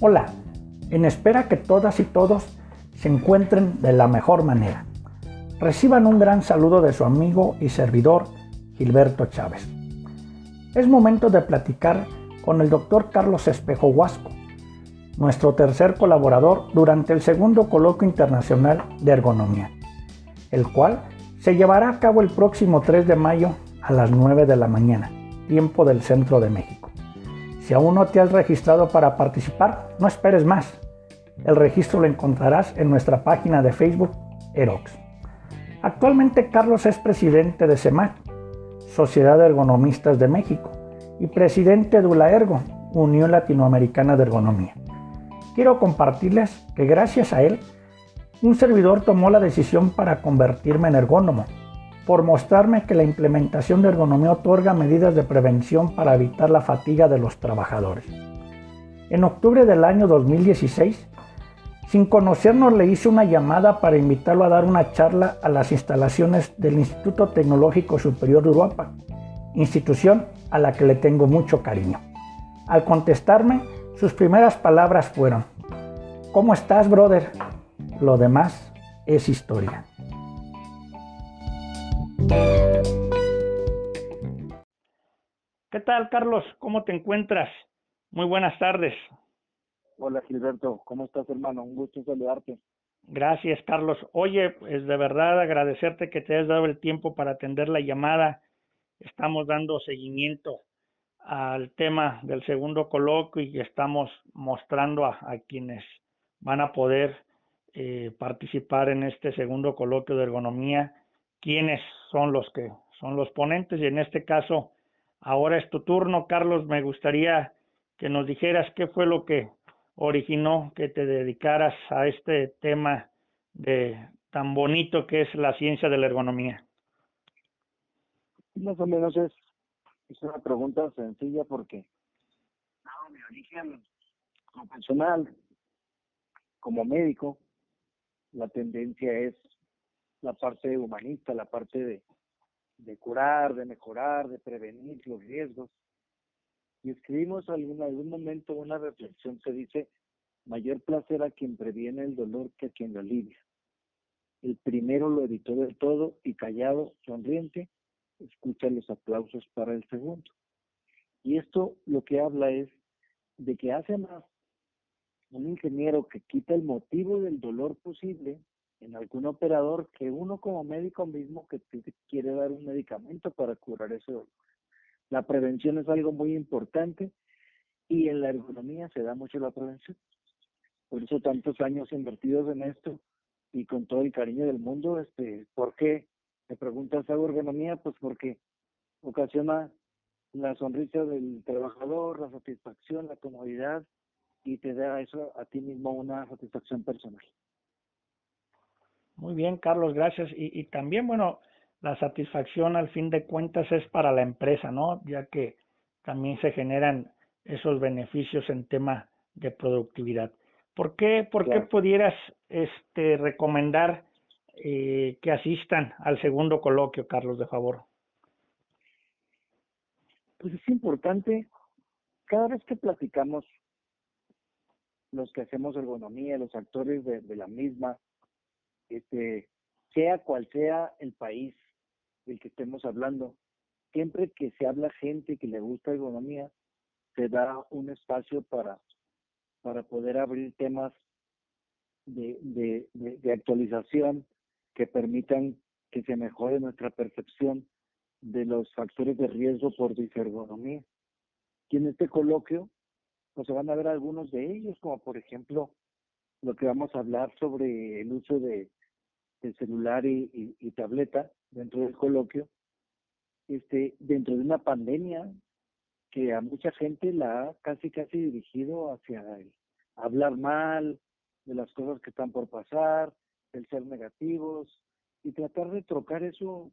Hola, en espera que todas y todos se encuentren de la mejor manera. Reciban un gran saludo de su amigo y servidor Gilberto Chávez. Es momento de platicar con el doctor Carlos Espejo Huasco, nuestro tercer colaborador durante el segundo coloquio internacional de ergonomía, el cual se llevará a cabo el próximo 3 de mayo a las 9 de la mañana, tiempo del centro de México. Si aún no te has registrado para participar, no esperes más. El registro lo encontrarás en nuestra página de Facebook Erox. Actualmente Carlos es presidente de CEMAC, Sociedad de Ergonomistas de México, y presidente de ULAERGO, Unión Latinoamericana de Ergonomía. Quiero compartirles que gracias a él, un servidor tomó la decisión para convertirme en ergónomo, por mostrarme que la implementación de ergonomía otorga medidas de prevención para evitar la fatiga de los trabajadores. En octubre del año 2016, sin conocernos le hice una llamada para invitarlo a dar una charla a las instalaciones del Instituto Tecnológico Superior de Europa, institución a la que le tengo mucho cariño. Al contestarme, sus primeras palabras fueron, ¿Cómo estás, brother? Lo demás es historia. ¿Qué tal, Carlos? ¿Cómo te encuentras? Muy buenas tardes. Hola, Gilberto. ¿Cómo estás, hermano? Un gusto saludarte. Gracias, Carlos. Oye, pues de verdad agradecerte que te hayas dado el tiempo para atender la llamada. Estamos dando seguimiento al tema del segundo coloquio y estamos mostrando a, quienes van a poder eh, participar en este segundo coloquio de ergonomía quiénes son los que son los ponentes. Y en este caso ahora es tu turno Carlos. Me gustaría que nos dijeras qué fue lo que originó que te dedicaras a este tema de tan bonito que es la ciencia de la ergonomía. Más o menos es es una pregunta sencilla porque, dado mi origen profesional, como médico, la tendencia es la parte humanista, la parte de, de curar, de mejorar, de prevenir los riesgos. Y escribimos en algún momento una reflexión que dice, mayor placer a quien previene el dolor que a quien lo alivia. El primero lo evitó del todo y callado, sonriente, escucha los aplausos para el segundo. Y esto lo que habla es de que hace más un ingeniero que quita el motivo del dolor posible en algún operador que uno como médico mismo que quiere dar un medicamento para curar ese dolor. La prevención es algo muy importante y en la ergonomía se da mucho la prevención. Por eso tantos años invertidos en esto y con todo el cariño del mundo, este, ¿por qué me preguntas, ¿hago ergonomía? Pues porque ocasiona la sonrisa del trabajador, la satisfacción, la comodidad y te da eso a ti mismo una satisfacción personal. Muy bien, Carlos, gracias. Y, y también, bueno, la satisfacción al fin de cuentas es para la empresa, ¿no? Ya que también se generan esos beneficios en tema de productividad. ¿Por qué, por qué pudieras este, recomendar eh, que asistan al segundo coloquio, Carlos, de favor? Pues es importante, cada vez que platicamos, los que hacemos ergonomía, los actores de, de la misma, este, sea cual sea el país del que estemos hablando, siempre que se habla gente que le gusta ergonomía, se da un espacio para, para poder abrir temas de, de, de actualización que permitan que se mejore nuestra percepción de los factores de riesgo por disergonomía. Y en este coloquio, pues se van a ver algunos de ellos, como por ejemplo lo que vamos a hablar sobre el uso de, celular y, tableta dentro del coloquio, este, dentro de una pandemia que a mucha gente la ha casi casi dirigido hacia el hablar mal de las cosas que están por pasar, el ser negativos y tratar de trocar eso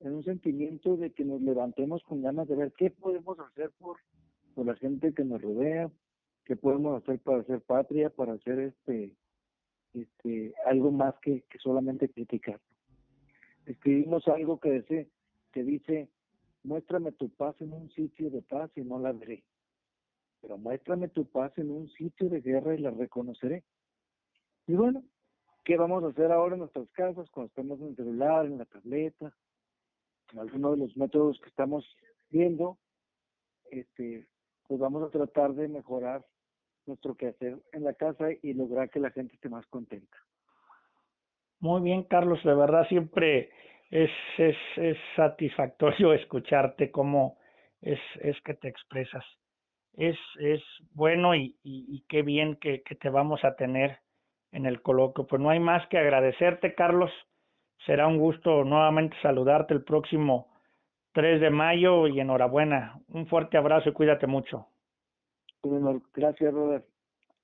en un sentimiento de que nos levantemos con ganas de ver qué podemos hacer por, por la gente que nos rodea, qué podemos hacer para hacer patria, para hacer este, este, algo más que, que solamente criticar. Escribimos algo que dice, que dice, muéstrame tu paz en un sitio de paz y no la veré. pero muéstrame tu paz en un sitio de guerra y la reconoceré. Y bueno, ¿qué vamos a hacer ahora en nuestras casas cuando estamos en el celular, en la tableta, en alguno de los métodos que estamos viendo? Este, pues vamos a tratar de mejorar nuestro quehacer en la casa y lograr que la gente esté más contenta. Muy bien, Carlos, de verdad siempre es, es, es satisfactorio escucharte cómo es, es que te expresas. Es, es bueno y, y, qué bien que, que, te vamos a tener en el coloquio. Pues no hay más que agradecerte, Carlos. Será un gusto nuevamente saludarte el próximo 3 de mayo y enhorabuena. Un fuerte abrazo y cuídate mucho. Gracias, Robert.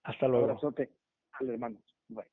Hasta luego. Abrazote al hermano. Bye.